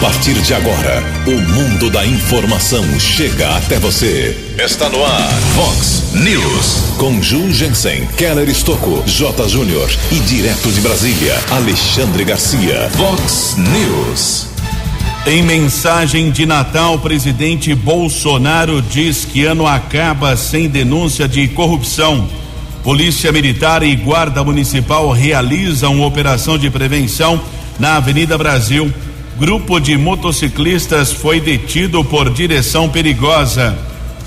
partir de agora, o mundo da informação chega até você. Está no ar, Fox News. Com Ju Jensen, Keller Estocco, J. Júnior e direto de Brasília, Alexandre Garcia. Fox News. Em mensagem de Natal, presidente Bolsonaro diz que ano acaba sem denúncia de corrupção. Polícia Militar e Guarda Municipal realizam operação de prevenção na Avenida Brasil. Grupo de motociclistas foi detido por direção perigosa.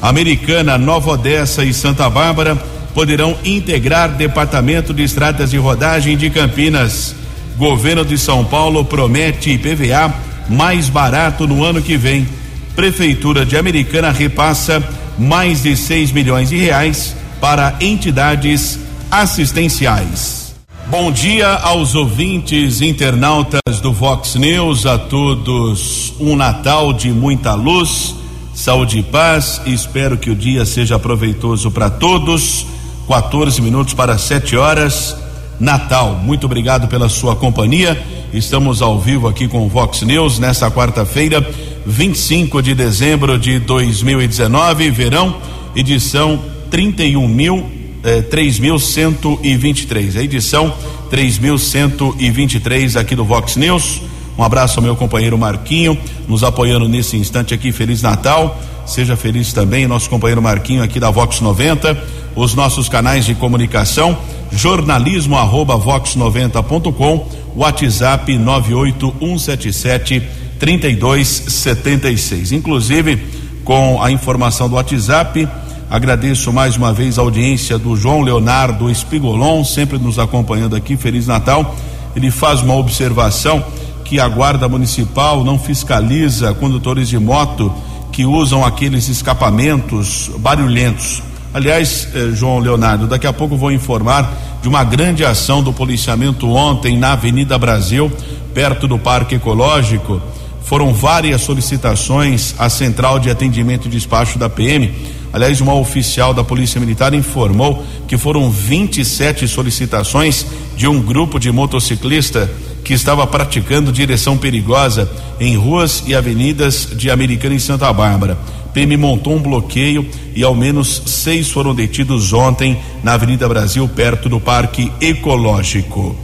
Americana, Nova Odessa e Santa Bárbara poderão integrar Departamento de Estradas de Rodagem de Campinas. Governo de São Paulo promete IPVA mais barato no ano que vem. Prefeitura de Americana repassa mais de 6 milhões de reais para entidades assistenciais. Bom dia aos ouvintes internautas do Vox News, a todos um Natal de muita luz, saúde e paz. Espero que o dia seja proveitoso para todos. 14 minutos para 7 horas. Natal. Muito obrigado pela sua companhia. Estamos ao vivo aqui com o Vox News nesta quarta-feira, 25 de dezembro de 2019, verão, edição 31 mil eh, 3.123. A edição 3.123 aqui do Vox News. Um abraço ao meu companheiro Marquinho, nos apoiando nesse instante aqui. Feliz Natal. Seja feliz também, nosso companheiro Marquinho aqui da Vox 90. Os nossos canais de comunicação, jornalismo arroba vox90.com, WhatsApp 98177 3276. Inclusive, com a informação do WhatsApp, Agradeço mais uma vez a audiência do João Leonardo Espigolon, sempre nos acompanhando aqui. Feliz Natal. Ele faz uma observação que a Guarda Municipal não fiscaliza condutores de moto que usam aqueles escapamentos barulhentos. Aliás, eh, João Leonardo, daqui a pouco vou informar de uma grande ação do policiamento ontem na Avenida Brasil, perto do Parque Ecológico. Foram várias solicitações à Central de Atendimento e Despacho da PM Aliás, uma oficial da Polícia Militar informou que foram 27 solicitações de um grupo de motociclista que estava praticando direção perigosa em ruas e avenidas de Americana e Santa Bárbara. PM montou um bloqueio e ao menos seis foram detidos ontem na Avenida Brasil, perto do Parque Ecológico.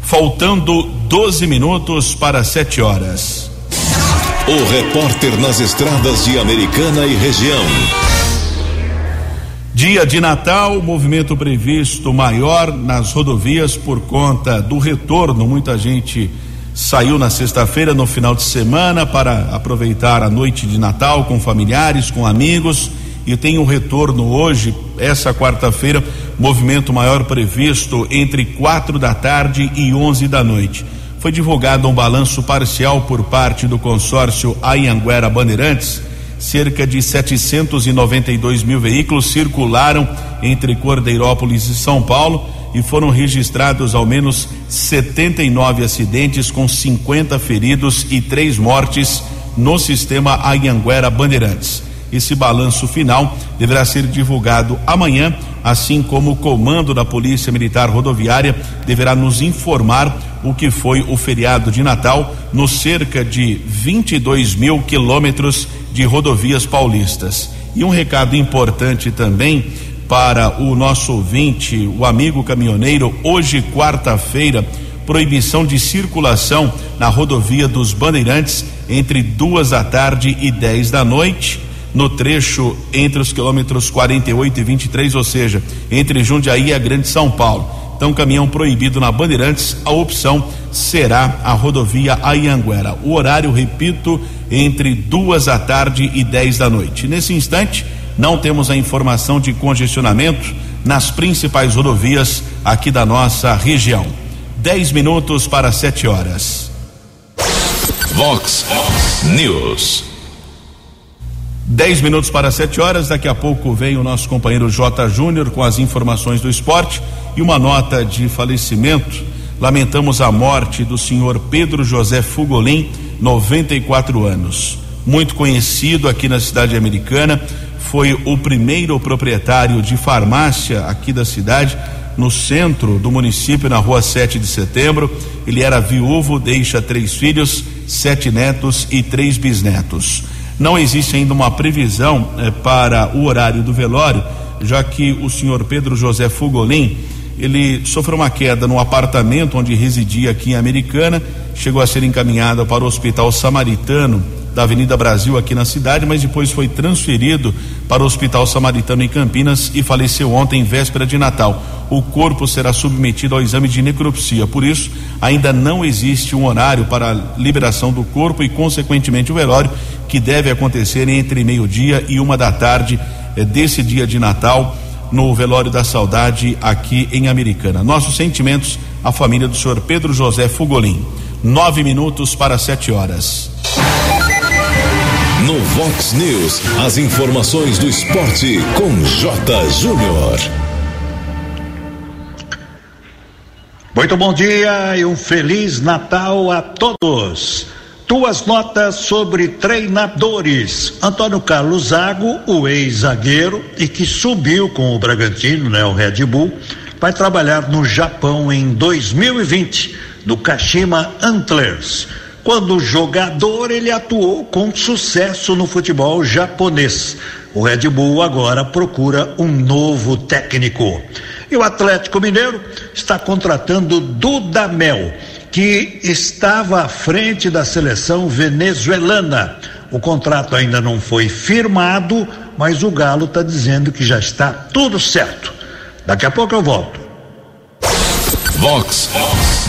Faltando 12 minutos para 7 horas. O repórter nas estradas de Americana e região. Dia de Natal, movimento previsto maior nas rodovias por conta do retorno. Muita gente saiu na sexta-feira, no final de semana, para aproveitar a noite de Natal com familiares, com amigos. E tem um retorno hoje, essa quarta-feira, movimento maior previsto entre quatro da tarde e onze da noite. Foi divulgado um balanço parcial por parte do consórcio Ayanguera Bandeirantes cerca de 792 mil veículos circularam entre Cordeirópolis e São Paulo e foram registrados ao menos 79 acidentes com 50 feridos e três mortes no sistema Anhanguera Bandeirantes. Esse balanço final deverá ser divulgado amanhã, assim como o comando da Polícia Militar Rodoviária deverá nos informar o que foi o feriado de Natal nos cerca de 22 mil quilômetros de rodovias paulistas. E um recado importante também para o nosso ouvinte, o amigo caminhoneiro, hoje, quarta-feira, proibição de circulação na rodovia dos Bandeirantes entre duas da tarde e dez da noite, no trecho entre os quilômetros 48 e 23, ou seja, entre Jundiaí e a Grande São Paulo. Então, caminhão proibido na Bandeirantes, a opção será a rodovia Ayanguera. O horário, repito, entre duas da tarde e dez da noite. Nesse instante, não temos a informação de congestionamento nas principais rodovias aqui da nossa região. Dez minutos para sete horas. Vox News. Dez minutos para sete horas. Daqui a pouco vem o nosso companheiro J. Júnior com as informações do esporte e uma nota de falecimento. Lamentamos a morte do senhor Pedro José Fugolin 94 anos. Muito conhecido aqui na cidade americana, foi o primeiro proprietário de farmácia aqui da cidade, no centro do município, na rua 7 de setembro. Ele era viúvo, deixa três filhos, sete netos e três bisnetos. Não existe ainda uma previsão eh, para o horário do velório, já que o senhor Pedro José Fugolin ele sofreu uma queda no apartamento onde residia aqui em Americana, chegou a ser encaminhado para o Hospital Samaritano da Avenida Brasil aqui na cidade, mas depois foi transferido para o Hospital Samaritano em Campinas e faleceu ontem, véspera de Natal. O corpo será submetido ao exame de necropsia. Por isso, ainda não existe um horário para a liberação do corpo e, consequentemente, o velório, que deve acontecer entre meio-dia e uma da tarde eh, desse dia de Natal no velório da saudade aqui em Americana. Nossos sentimentos à família do senhor Pedro José Fugolin. Nove minutos para sete horas. No Vox News, as informações do esporte com J. Júnior. Muito bom dia e um feliz Natal a todos. Duas notas sobre treinadores. Antônio Carlos Zago, o ex-zagueiro e que subiu com o Bragantino, né, o Red Bull, vai trabalhar no Japão em 2020, no Kashima Antlers. Quando jogador, ele atuou com sucesso no futebol japonês. O Red Bull agora procura um novo técnico. E o Atlético Mineiro está contratando Dudamel, que estava à frente da seleção venezuelana. O contrato ainda não foi firmado, mas o Galo está dizendo que já está tudo certo. Daqui a pouco eu volto. Vox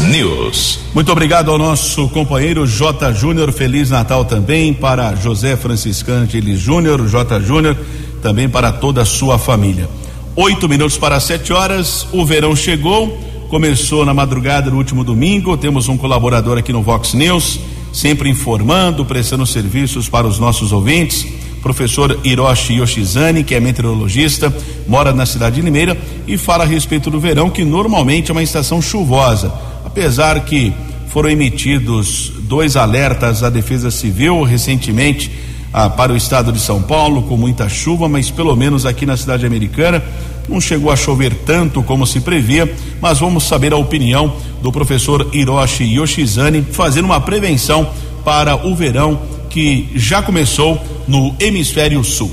News. Muito obrigado ao nosso companheiro J. Júnior. Feliz Natal também para José Franciscante Elis Júnior, J. Júnior, também para toda a sua família. Oito minutos para sete horas, o verão chegou, começou na madrugada do último domingo. Temos um colaborador aqui no Vox News, sempre informando, prestando serviços para os nossos ouvintes professor Hiroshi Yoshizane, que é meteorologista, mora na cidade de Limeira e fala a respeito do verão, que normalmente é uma estação chuvosa. Apesar que foram emitidos dois alertas à Defesa Civil recentemente ah, para o estado de São Paulo, com muita chuva, mas pelo menos aqui na cidade americana não chegou a chover tanto como se previa, mas vamos saber a opinião do professor Hiroshi Yoshizane, fazendo uma prevenção para o verão que já começou no hemisfério sul.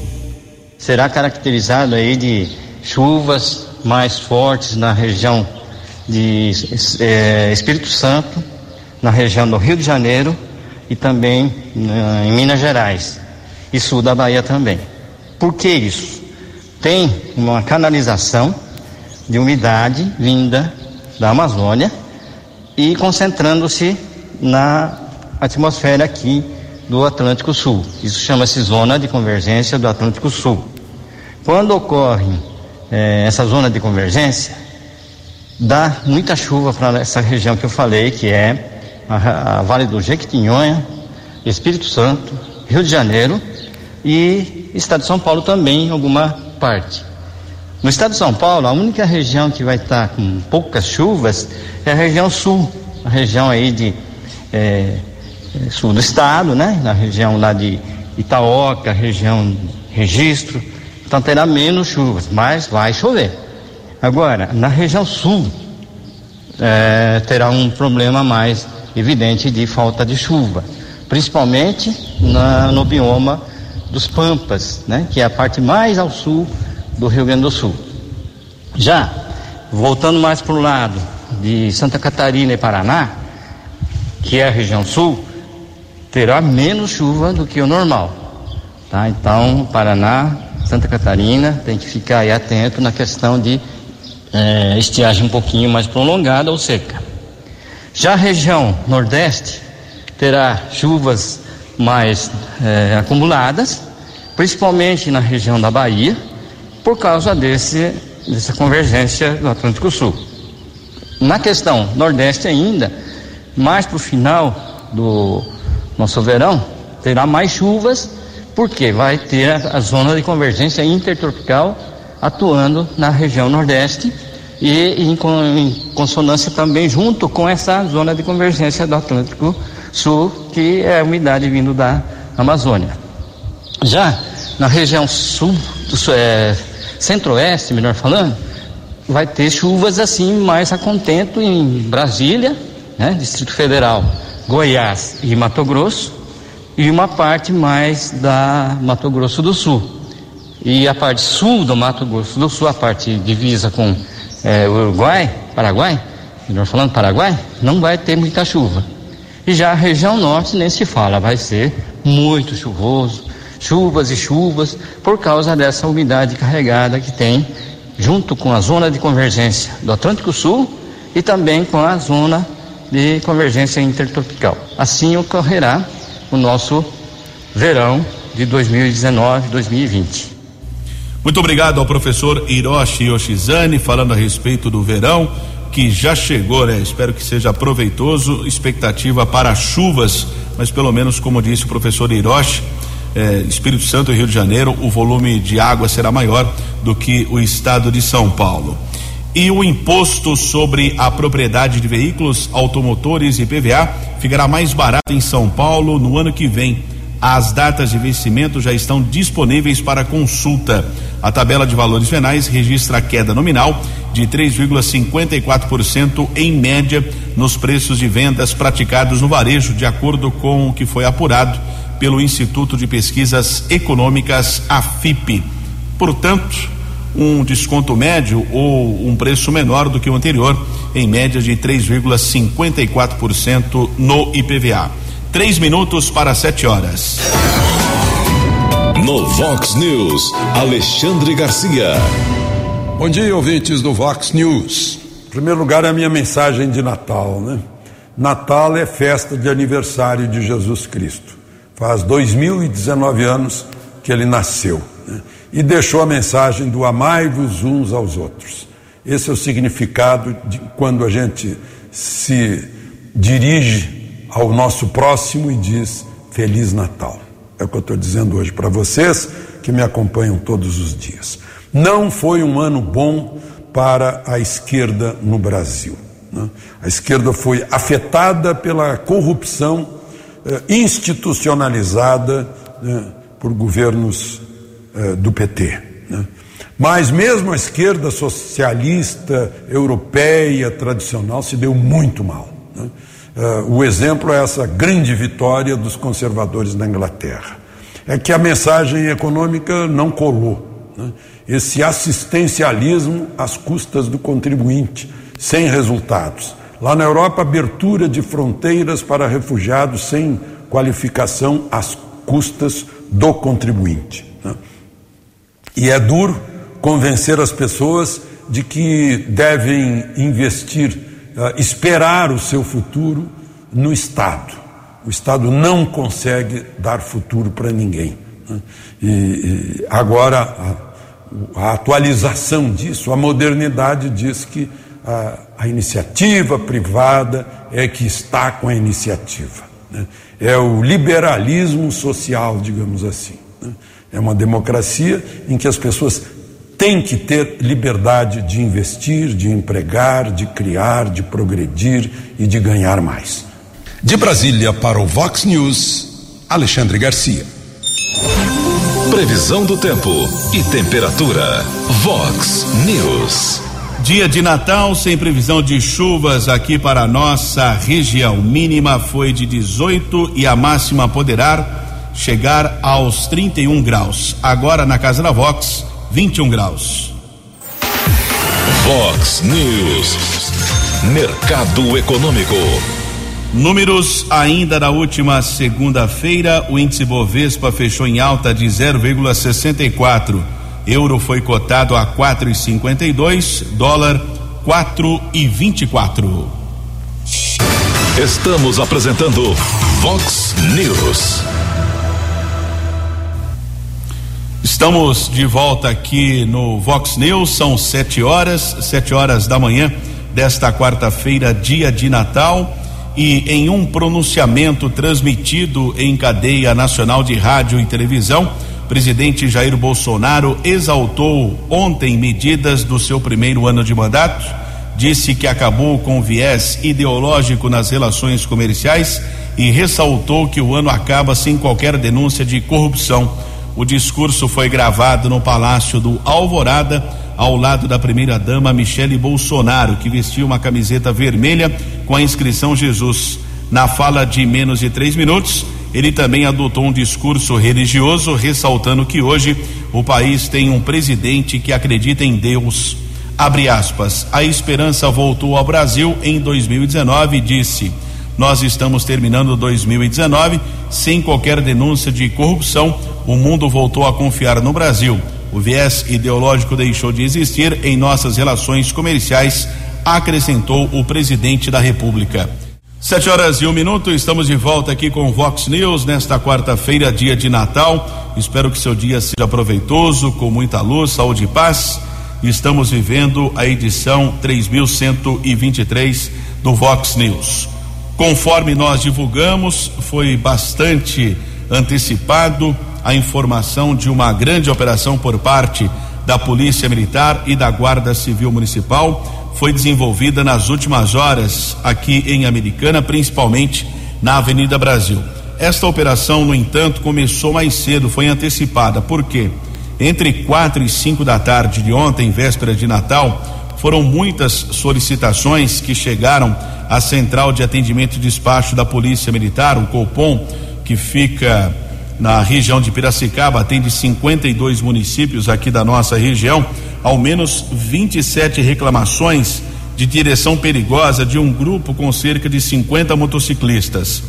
Será caracterizado aí de chuvas mais fortes na região de é, Espírito Santo, na região do Rio de Janeiro e também na, em Minas Gerais e sul da Bahia também. Por que isso? Tem uma canalização de umidade vinda da Amazônia e concentrando-se na atmosfera aqui do Atlântico Sul. Isso chama-se zona de convergência do Atlântico Sul. Quando ocorre é, essa zona de convergência, dá muita chuva para essa região que eu falei, que é a, a Vale do Jequitinhonha, Espírito Santo, Rio de Janeiro e Estado de São Paulo também, alguma parte. No estado de São Paulo, a única região que vai estar com poucas chuvas é a região sul, a região aí de é, é, sul do estado, né? Na região lá de Itaoca, região registro. Então terá menos chuvas, mas vai chover. Agora, na região sul, é, terá um problema mais evidente de falta de chuva, principalmente na, no bioma dos Pampas, né? Que é a parte mais ao sul do Rio Grande do Sul. Já, voltando mais para o lado de Santa Catarina e Paraná, que é a região sul, terá menos chuva do que o normal. Tá? Então, Paraná, Santa Catarina, tem que ficar aí atento na questão de é, estiagem um pouquinho mais prolongada ou seca. Já a região Nordeste terá chuvas mais é, acumuladas, principalmente na região da Bahia, por causa desse, dessa convergência do Atlântico Sul. Na questão Nordeste ainda, mais para o final do nosso verão terá mais chuvas, porque vai ter a, a zona de convergência intertropical atuando na região Nordeste e em, em, consonância também junto com essa zona de convergência do Atlântico Sul, que é a umidade vindo da Amazônia. Já na região sul, é, centro-oeste, melhor falando, vai ter chuvas assim mais a contento em Brasília, né, Distrito Federal, Goiás e Mato Grosso, e uma parte mais da Mato Grosso do Sul. E a parte sul do Mato Grosso do Sul, a parte divisa com é, Uruguai, Paraguai, melhor falando Paraguai, não vai ter muita chuva. E já a região norte nem se fala, vai ser muito chuvoso, chuvas e chuvas, por causa dessa umidade carregada que tem, junto com a zona de convergência do Atlântico Sul e também com a zona de convergência intertropical. Assim ocorrerá o nosso verão de 2019-2020. Muito obrigado ao professor Hiroshi Yoshizane falando a respeito do verão que já chegou, né? Espero que seja proveitoso. Expectativa para chuvas, mas pelo menos, como disse o professor Hiroshi, eh, Espírito Santo e Rio de Janeiro, o volume de água será maior do que o estado de São Paulo. E o imposto sobre a propriedade de veículos, automotores e PVA ficará mais barato em São Paulo no ano que vem. As datas de vencimento já estão disponíveis para consulta. A tabela de valores venais registra a queda nominal de 3,54% em média nos preços de vendas praticados no varejo, de acordo com o que foi apurado pelo Instituto de Pesquisas Econômicas, AFIP. Portanto, um desconto médio ou um preço menor do que o anterior, em média de 3,54% no IPVA. Três minutos para sete horas. No Vox News, Alexandre Garcia. Bom dia, ouvintes do Vox News. Em primeiro lugar, é a minha mensagem de Natal, né? Natal é festa de aniversário de Jesus Cristo. Faz 2019 anos que ele nasceu né? e deixou a mensagem do amai-vos uns aos outros. Esse é o significado de quando a gente se dirige ao nosso próximo e diz Feliz Natal. É o que eu estou dizendo hoje para vocês que me acompanham todos os dias. Não foi um ano bom para a esquerda no Brasil. Né? A esquerda foi afetada pela corrupção eh, institucionalizada né, por governos eh, do PT. Né? Mas mesmo a esquerda socialista, europeia, tradicional, se deu muito mal. Uh, o exemplo é essa grande vitória dos conservadores na Inglaterra. É que a mensagem econômica não colou. Né? Esse assistencialismo às custas do contribuinte, sem resultados. Lá na Europa, abertura de fronteiras para refugiados sem qualificação às custas do contribuinte. Né? E é duro convencer as pessoas de que devem investir esperar o seu futuro no Estado. O Estado não consegue dar futuro para ninguém. Né? E, agora, a, a, atualização disso, a modernidade diz que a, a, iniciativa privada é que está com a iniciativa. Né? É o liberalismo social, digamos assim. Né? É uma democracia em que as pessoas tem que ter liberdade de investir, de empregar, de criar, de progredir e de ganhar mais. De Brasília para o Vox News, Alexandre Garcia. Previsão do tempo e temperatura. Vox News. Dia de Natal sem previsão de chuvas aqui para a nossa região. Mínima foi de 18 e a máxima poderá chegar aos 31 graus. Agora na casa da Vox 21 graus. Fox News. Mercado Econômico. Números ainda da última segunda-feira, o índice Bovespa fechou em alta de 0,64. Euro foi cotado a 4,52, dólar 4,24. Estamos apresentando Fox News. Estamos de volta aqui no Vox News, são sete horas, sete horas da manhã desta quarta-feira, dia de Natal, e em um pronunciamento transmitido em cadeia nacional de rádio e televisão, presidente Jair Bolsonaro exaltou ontem medidas do seu primeiro ano de mandato, disse que acabou com viés ideológico nas relações comerciais e ressaltou que o ano acaba sem qualquer denúncia de corrupção o discurso foi gravado no Palácio do Alvorada, ao lado da primeira-dama Michele Bolsonaro, que vestiu uma camiseta vermelha com a inscrição Jesus. Na fala de menos de três minutos, ele também adotou um discurso religioso, ressaltando que hoje o país tem um presidente que acredita em Deus. Abre aspas. A esperança voltou ao Brasil em 2019 e disse: Nós estamos terminando 2019 sem qualquer denúncia de corrupção. O mundo voltou a confiar no Brasil. O viés ideológico deixou de existir em nossas relações comerciais, acrescentou o presidente da República. Sete horas e um minuto, estamos de volta aqui com o Vox News nesta quarta-feira, dia de Natal. Espero que seu dia seja proveitoso, com muita luz, saúde e paz. Estamos vivendo a edição 3123 do Vox News. Conforme nós divulgamos, foi bastante antecipado a informação de uma grande operação por parte da Polícia Militar e da Guarda Civil Municipal foi desenvolvida nas últimas horas aqui em Americana, principalmente na Avenida Brasil. Esta operação, no entanto, começou mais cedo, foi antecipada. Por quê? Entre quatro e cinco da tarde de ontem, véspera de Natal, foram muitas solicitações que chegaram à Central de Atendimento e Despacho da Polícia Militar, o Copom, que fica na região de Piracicaba, atende 52 municípios aqui da nossa região ao menos 27 reclamações de direção perigosa de um grupo com cerca de 50 motociclistas,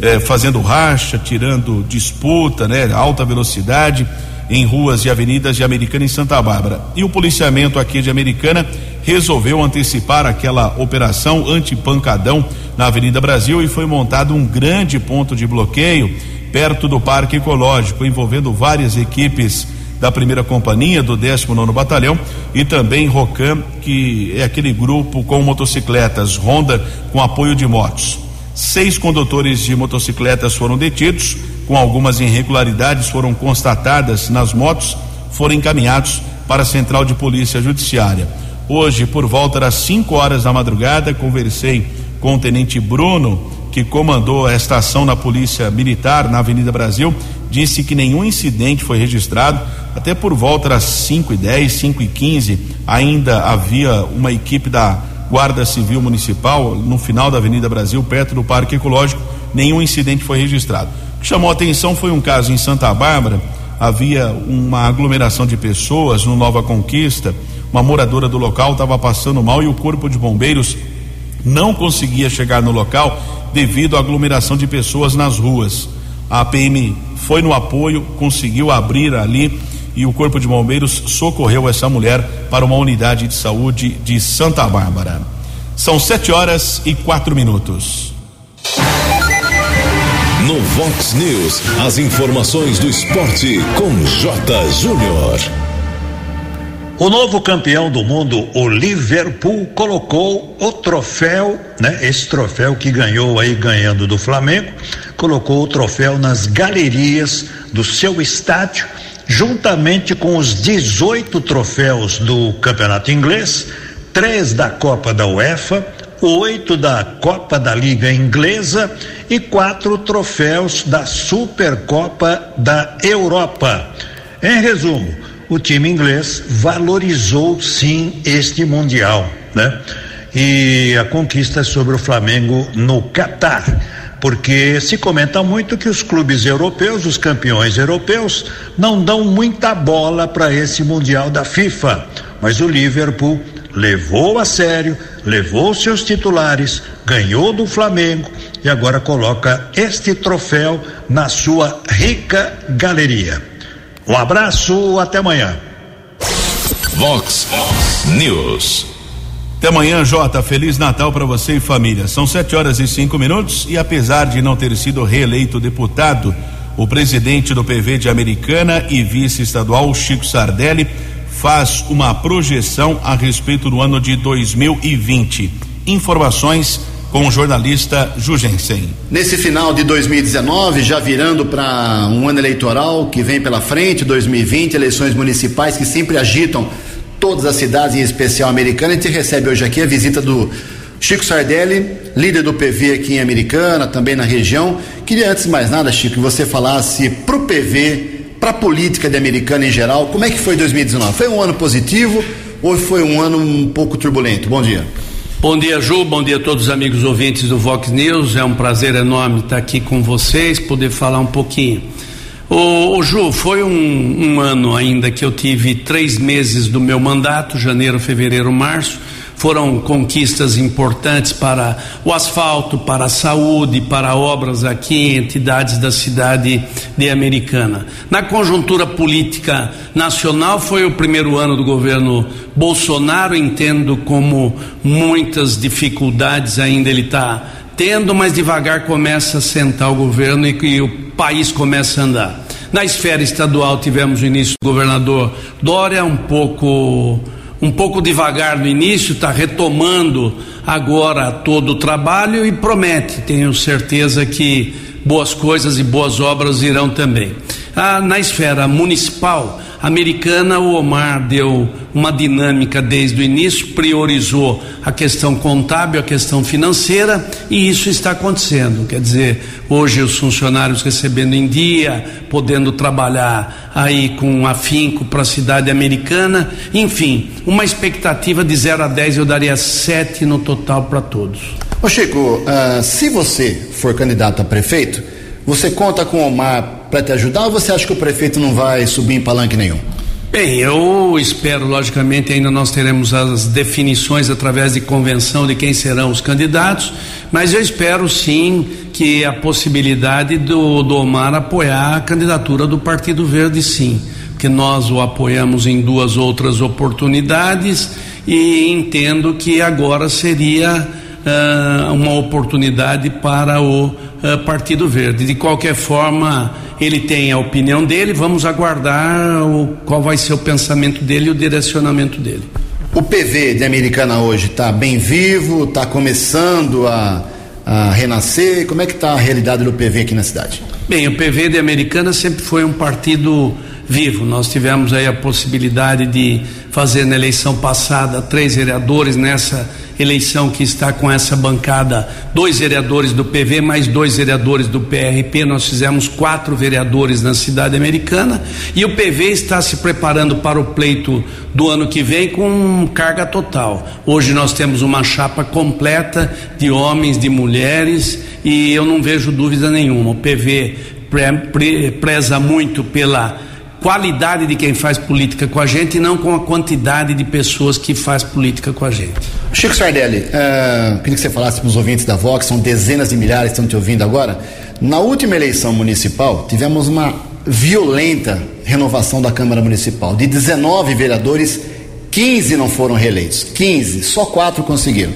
eh, fazendo racha, tirando disputa, né, alta velocidade em ruas e avenidas de Americana e Santa Bárbara. E o policiamento aqui de Americana resolveu antecipar aquela operação anti-pancadão na Avenida Brasil e foi montado um grande ponto de bloqueio perto do Parque Ecológico, envolvendo várias equipes da primeira companhia do 19 Batalhão e também Rocam, que é aquele grupo com motocicletas Honda com apoio de motos. Seis condutores de motocicletas foram detidos, com algumas irregularidades foram constatadas nas motos, foram encaminhados para a Central de Polícia Judiciária. Hoje, por volta das 5 horas da madrugada, conversei com o tenente Bruno, que comandou esta ação na Polícia Militar na Avenida Brasil, disse que nenhum incidente foi registrado, até por volta das 5 e 10, 5 e 15, ainda havia uma equipe da Guarda Civil Municipal no final da Avenida Brasil, perto do Parque Ecológico, nenhum incidente foi registrado. O que chamou a atenção foi um caso em Santa Bárbara, havia uma aglomeração de pessoas no Nova Conquista, uma moradora do local estava passando mal e o corpo de bombeiros não conseguia chegar no local devido à aglomeração de pessoas nas ruas. A PM foi no apoio, conseguiu abrir ali e o Corpo de Bombeiros socorreu essa mulher para uma unidade de saúde de Santa Bárbara. São sete horas e quatro minutos. No Vox News, as informações do esporte com J. Júnior. O novo campeão do mundo, o Liverpool, colocou o troféu, né? Esse troféu que ganhou aí ganhando do Flamengo, colocou o troféu nas galerias do seu estádio, juntamente com os 18 troféus do Campeonato Inglês, três da Copa da UEFA, oito da Copa da Liga Inglesa e quatro troféus da Supercopa da Europa. Em resumo, o time inglês valorizou sim este mundial, né? E a conquista sobre o Flamengo no Catar, porque se comenta muito que os clubes europeus, os campeões europeus, não dão muita bola para esse mundial da FIFA, mas o Liverpool levou a sério, levou seus titulares, ganhou do Flamengo e agora coloca este troféu na sua rica galeria. Um abraço, até amanhã. Vox News. Até amanhã, Jota. Feliz Natal para você e família. São sete horas e cinco minutos e apesar de não ter sido reeleito deputado, o presidente do PV de Americana e vice-estadual, Chico Sardelli, faz uma projeção a respeito do ano de 2020. Informações com o jornalista Jugensen. Nesse final de 2019, já virando para um ano eleitoral que vem pela frente, 2020, eleições municipais que sempre agitam todas as cidades, em especial americana, a gente recebe hoje aqui a visita do Chico Sardelli, líder do PV aqui em Americana, também na região. Queria antes de mais nada, Chico, que você falasse pro PV, para a política de Americana em geral, como é que foi 2019? Foi um ano positivo ou foi um ano um pouco turbulento? Bom dia. Bom dia, Ju. Bom dia a todos os amigos ouvintes do Vox News. É um prazer enorme estar aqui com vocês, poder falar um pouquinho. O, o Ju, foi um, um ano ainda que eu tive três meses do meu mandato, janeiro, fevereiro, março foram conquistas importantes para o asfalto, para a saúde, para obras aqui em entidades da cidade de Americana. Na conjuntura política nacional, foi o primeiro ano do governo Bolsonaro, entendo como muitas dificuldades ainda ele está tendo, mas devagar começa a sentar o governo e, e o país começa a andar. Na esfera estadual tivemos o início do governador Dória, um pouco um pouco devagar no início, está retomando agora todo o trabalho e promete, tenho certeza que boas coisas e boas obras irão também. Ah, na esfera municipal, americana, o Omar deu uma dinâmica desde o início, priorizou a questão contábil, a questão financeira, e isso está acontecendo. Quer dizer, hoje os funcionários recebendo em dia, podendo trabalhar aí com afinco para a cidade americana, enfim, uma expectativa de 0 a 10, eu daria 7 no total para todos. Ô Chico, uh, se você for candidato a prefeito, você conta com o Omar para te ajudar ou você acha que o prefeito não vai subir em palanque nenhum? Bem, eu espero, logicamente, ainda nós teremos as definições através de convenção de quem serão os candidatos, mas eu espero sim que a possibilidade do, do Omar apoiar a candidatura do Partido Verde, sim, que nós o apoiamos em duas outras oportunidades e entendo que agora seria uh, uma oportunidade para o uh, Partido Verde. De qualquer forma, ele tem a opinião dele, vamos aguardar o, qual vai ser o pensamento dele e o direcionamento dele. O PV de Americana hoje está bem vivo, está começando a, a renascer. Como é que está a realidade do PV aqui na cidade? Bem, o PV de Americana sempre foi um partido vivo. Nós tivemos aí a possibilidade de fazer na eleição passada três vereadores nessa eleição que está com essa bancada, dois vereadores do PV mais dois vereadores do PRP. Nós fizemos quatro vereadores na cidade americana e o PV está se preparando para o pleito do ano que vem com carga total. Hoje nós temos uma chapa completa de homens, de mulheres e eu não vejo dúvida nenhuma. O PV preza muito pela qualidade de quem faz política com a gente e não com a quantidade de pessoas que faz política com a gente. Chico Sardelli, uh, queria que você falasse para os ouvintes da Vox, são dezenas de milhares que estão te ouvindo agora. Na última eleição municipal, tivemos uma violenta renovação da Câmara Municipal. De 19 vereadores, 15 não foram reeleitos. 15, só quatro conseguiram.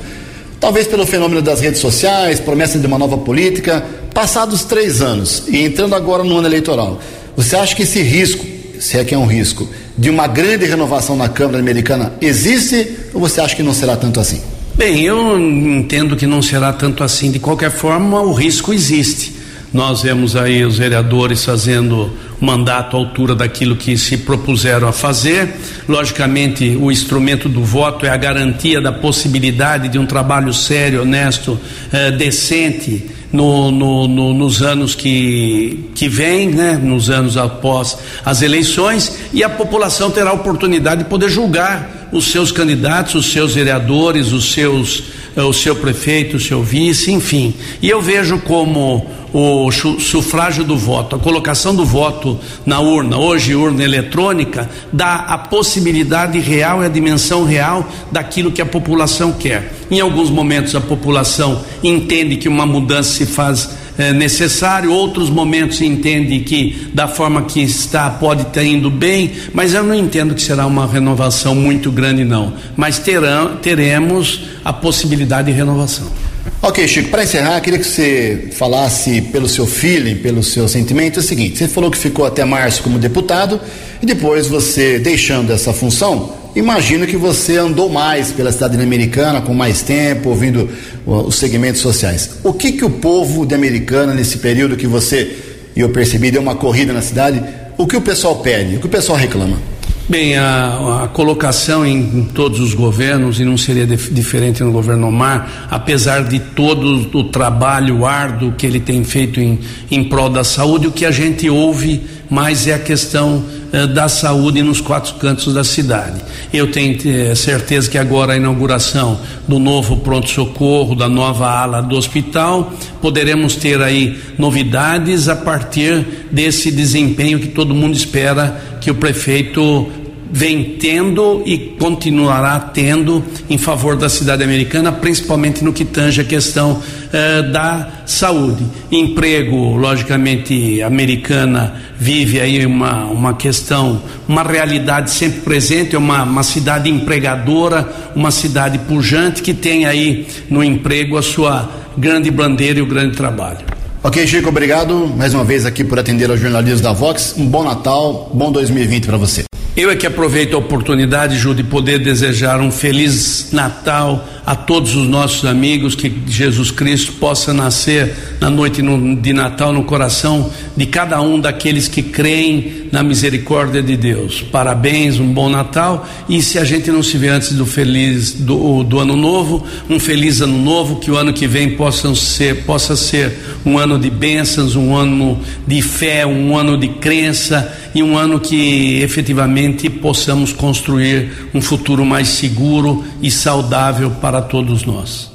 Talvez pelo fenômeno das redes sociais, promessa de uma nova política. Passados três anos e entrando agora no ano eleitoral, você acha que esse risco se é que é um risco, de uma grande renovação na Câmara Americana existe ou você acha que não será tanto assim? Bem, eu entendo que não será tanto assim. De qualquer forma, o risco existe. Nós vemos aí os vereadores fazendo mandato à altura daquilo que se propuseram a fazer. Logicamente, o instrumento do voto é a garantia da possibilidade de um trabalho sério, honesto, eh, decente no, no, no, nos anos que, que vêm, né? nos anos após as eleições, e a população terá a oportunidade de poder julgar os seus candidatos, os seus vereadores, os seus, eh, o seu prefeito, o seu vice, enfim. E eu vejo como o sufrágio do voto, a colocação do voto na urna, hoje urna eletrônica, dá a possibilidade real e a dimensão real daquilo que a população quer. Em alguns momentos a população entende que uma mudança se faz é, necessário, outros momentos entende que da forma que está pode estar indo bem, mas eu não entendo que será uma renovação muito grande não, mas terão, teremos a possibilidade de renovação. Ok, Chico, para encerrar, queria que você falasse pelo seu feeling, pelo seu sentimento, é o seguinte: você falou que ficou até março como deputado e depois você deixando essa função, imagino que você andou mais pela cidade americana, com mais tempo, ouvindo os segmentos sociais. O que que o povo de Americana, nesse período que você, e eu percebi, deu uma corrida na cidade, o que o pessoal pede, o que o pessoal reclama? Bem, a, a, colocação em, todos os governos, e não seria dif, diferente no governo Omar, apesar de todo o trabalho árduo que ele tem feito em, em prol da saúde, o que a gente ouve mais é a questão eh, da saúde nos quatro cantos da cidade. Eu tenho eh, certeza que agora a inauguração do novo pronto-socorro, da nova ala do hospital, poderemos ter aí novidades a partir desse desempenho que todo mundo espera que o prefeito vem tendo e continuará tendo em favor da cidade americana, principalmente no que tange a questão eh, da saúde. Emprego, logicamente, americana vive aí uma, uma questão, uma realidade sempre presente, é uma, uma cidade empregadora, uma cidade pujante que tem aí no emprego a sua grande bandeira e o grande trabalho. Ok, Chico, obrigado mais uma vez aqui por atender aos jornalistas da Vox. Um bom Natal, bom 2020 para você. Eu é que aproveito a oportunidade, Ju, de poder desejar um feliz Natal a todos os nossos amigos, que Jesus Cristo possa nascer na noite de Natal no coração de cada um daqueles que creem na misericórdia de Deus. Parabéns, um bom Natal e se a gente não se vê antes do feliz do, do ano novo, um feliz ano novo, que o ano que vem possa ser, possa ser um ano de bênçãos, um ano de fé, um ano de crença e um ano que efetivamente possamos construir um futuro mais seguro e saudável para todos nós.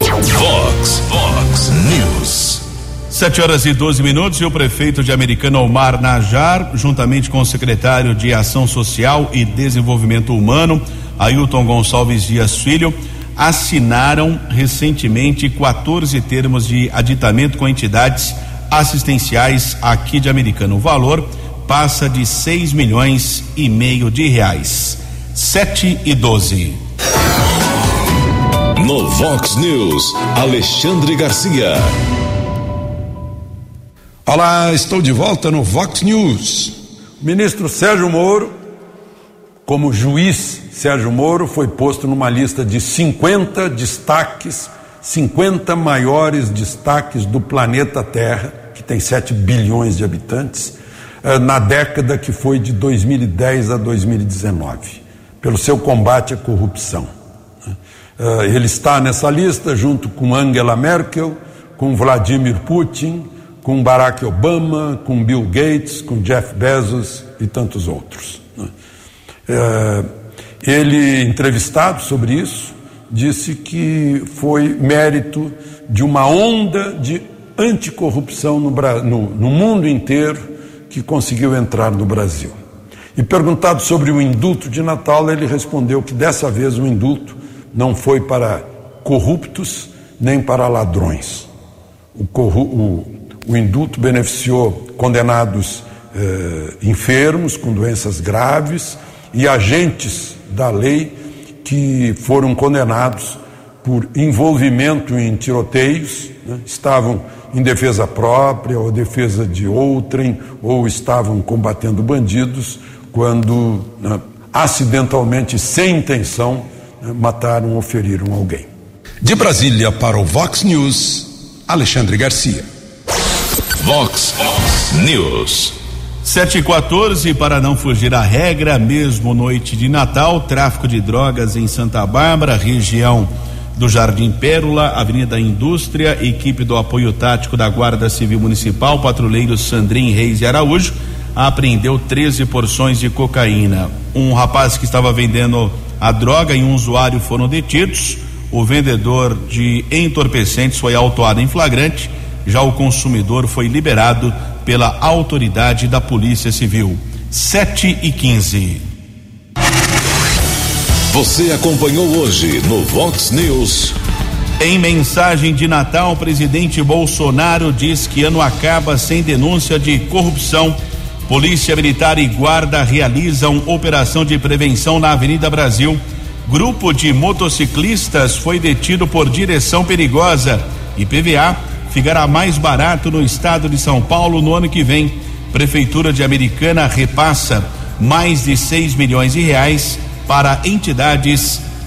Vox, Vox News. Sete horas e 12 minutos e o prefeito de Americana Omar Najar, juntamente com o secretário de Ação Social e Desenvolvimento Humano, Ailton Gonçalves Dias Filho, assinaram recentemente 14 termos de aditamento com entidades assistenciais aqui de Americana. O valor passa de 6 milhões e meio de reais. Sete e 12. No Vox News, Alexandre Garcia. Olá, estou de volta no Vox News. O ministro Sérgio Moro, como juiz Sérgio Moro, foi posto numa lista de 50 destaques, 50 maiores destaques do planeta Terra, que tem 7 bilhões de habitantes, eh, na década que foi de 2010 a 2019, pelo seu combate à corrupção. Uh, ele está nessa lista junto com Angela Merkel, com Vladimir Putin, com Barack Obama, com Bill Gates, com Jeff Bezos e tantos outros. Uh, ele, entrevistado sobre isso, disse que foi mérito de uma onda de anticorrupção no, no, no mundo inteiro que conseguiu entrar no Brasil. E perguntado sobre o indulto de Natal, ele respondeu que dessa vez o indulto não foi para corruptos nem para ladrões. O, o, o indulto beneficiou condenados eh, enfermos com doenças graves e agentes da lei que foram condenados por envolvimento em tiroteios, né? estavam em defesa própria ou defesa de outrem, ou estavam combatendo bandidos, quando né, acidentalmente, sem intenção, mataram ou feriram alguém. De Brasília para o Vox News, Alexandre Garcia. Vox News. 7 e 14 para não fugir à regra, mesmo noite de Natal, tráfico de drogas em Santa Bárbara, região do Jardim Pérola, Avenida Indústria, equipe do apoio tático da Guarda Civil Municipal, patrulheiro Sandrin Reis e Araújo, apreendeu 13 porções de cocaína. Um rapaz que estava vendendo a droga e um usuário foram detidos. O vendedor de entorpecentes foi autuado em flagrante. Já o consumidor foi liberado pela autoridade da Polícia Civil. 7 e 15. Você acompanhou hoje no Vox News. Em mensagem de Natal, o presidente Bolsonaro diz que ano acaba sem denúncia de corrupção Polícia Militar e Guarda realizam operação de prevenção na Avenida Brasil. Grupo de motociclistas foi detido por direção perigosa. e PVA ficará mais barato no estado de São Paulo no ano que vem. Prefeitura de Americana repassa mais de 6 milhões de reais para entidades